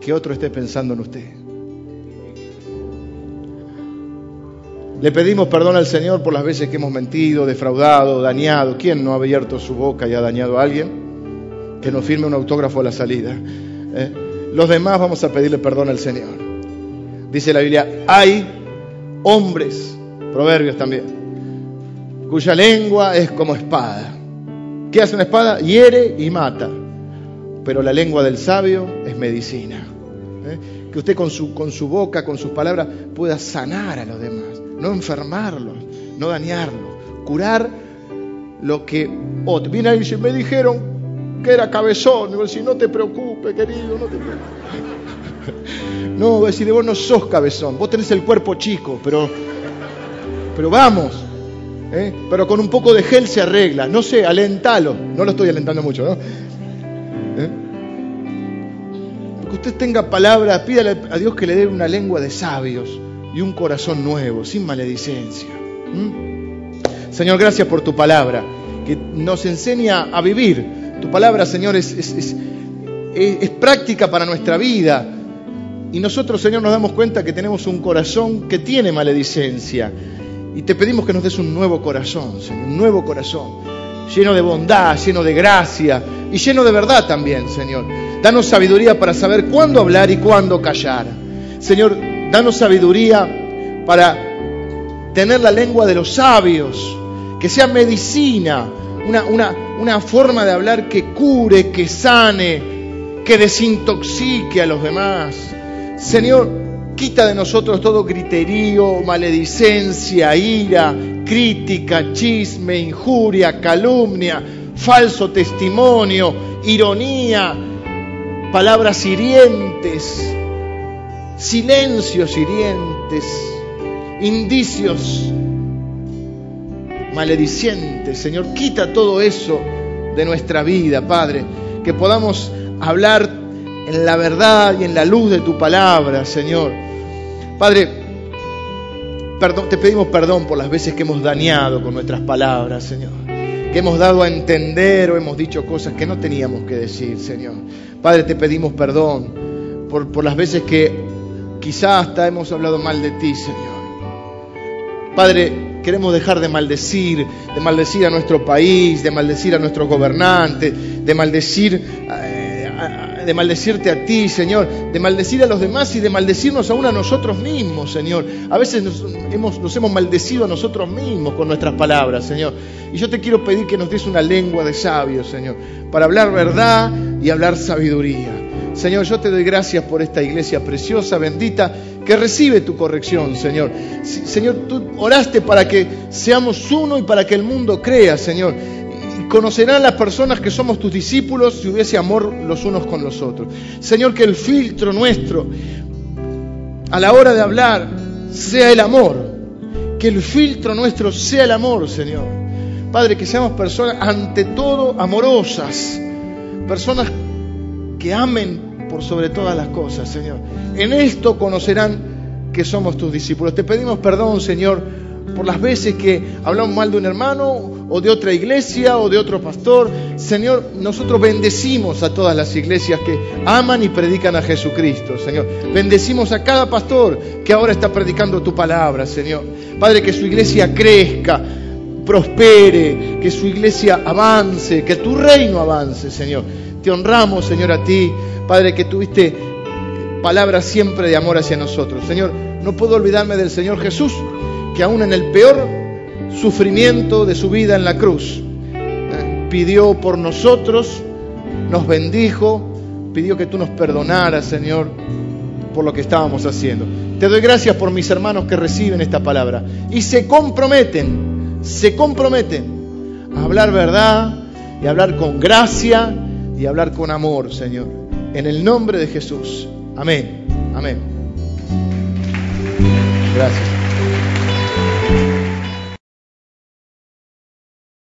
que otro esté pensando en usted. Le pedimos perdón al Señor por las veces que hemos mentido, defraudado, dañado. ¿Quién no ha abierto su boca y ha dañado a alguien? Que nos firme un autógrafo a la salida. ¿eh? Los demás vamos a pedirle perdón al Señor. Dice la Biblia, hay hombres, proverbios también, cuya lengua es como espada. ¿Qué hace una espada? Hiere y mata. Pero la lengua del sabio es medicina. ¿eh? Que usted con su, con su boca, con sus palabras, pueda sanar a los demás no enfermarlos, no dañarlos, curar lo que otro. Viene ahí y me dijeron que era cabezón. Digo, no te preocupes, querido, no te preocupes. (laughs) No, voy a decir, vos no sos cabezón, vos tenés el cuerpo chico, pero, pero vamos, ¿eh? pero con un poco de gel se arregla. No sé, alentalo. No lo estoy alentando mucho, ¿no? ¿Eh? Que usted tenga palabras, pídale a Dios que le dé una lengua de sabios y un corazón nuevo, sin maledicencia. ¿Mm? Señor, gracias por tu palabra, que nos enseña a vivir. Tu palabra, Señor, es, práctica para nuestra vida. Y nosotros, Señor, nos damos cuenta que tenemos un corazón que tiene maledicencia. Y te pedimos que nos des un nuevo corazón, Señor, un nuevo corazón, lleno de bondad, lleno de gracia y lleno de verdad también, Señor. Danos sabiduría para saber cuándo hablar y cuándo callar. Señor, Danos sabiduría para tener la lengua de los sabios, que sea medicina, una, una, forma de hablar que cure, que sane, que desintoxique a los demás. Señor, quita de nosotros todo griterío, maledicencia, ira, crítica, chisme, injuria, calumnia, falso testimonio, ironía, palabras hirientes silencios hirientes, indicios maledicientes. Señor, quita todo eso de nuestra vida, Padre, que podamos hablar en la verdad y en la luz de tu palabra, Señor. Padre, te pedimos perdón por las veces que hemos dañado con nuestras palabras, Señor. Que hemos dado a entender o hemos dicho cosas que no teníamos que decir, Señor. Padre, te pedimos perdón por, por las veces que Quizá hasta hemos hablado mal de ti, Señor. Padre, queremos dejar de maldecir, de maldecir a nuestro país, de maldecir a nuestros gobernantes, de maldecir, eh, de maldecirte a ti, Señor, de maldecir a los demás y de maldecirnos aún a nosotros mismos, Señor. A veces nos hemos, nos hemos maldecido a nosotros mismos con nuestras palabras, Señor. Y yo te quiero pedir que nos des una lengua de sabios, Señor, para hablar verdad y hablar sabiduría. Señor, yo te doy gracias por esta iglesia preciosa, bendita, que recibe tu corrección, Señor. Señor, tú oraste para que seamos uno y para que el mundo crea, Señor. Conocerán las personas que somos tus discípulos si hubiese amor los unos con los otros. Señor, que el filtro nuestro a la hora de hablar sea el amor. Que el filtro nuestro sea el amor, Señor. Padre, que seamos personas ante todo amorosas, personas que amen por sobre todas las cosas, Señor. En esto conocerán que somos tus discípulos. Te pedimos perdón, Señor, por las veces que hablamos mal de un hermano o de otra iglesia o de otro pastor. Señor, nosotros bendecimos a todas las iglesias que aman y predican a Jesucristo, Señor. Bendecimos a cada pastor que ahora está predicando tu palabra, Señor. Padre, que su iglesia crezca, prospere, que su iglesia avance, que tu reino avance, Señor. Te honramos, Señor, a ti. Padre, que tuviste palabras siempre de amor hacia nosotros. Señor, no puedo olvidarme del Señor Jesús, que aún en el peor sufrimiento de su vida en la cruz, eh, pidió por nosotros, nos bendijo, pidió que tú nos perdonaras, Señor, por lo que estábamos haciendo. Te doy gracias por mis hermanos que reciben esta palabra y se comprometen, se comprometen a hablar verdad y a hablar con gracia y hablar con amor, Señor. En el nombre de Jesús. Amén. Amén. Gracias.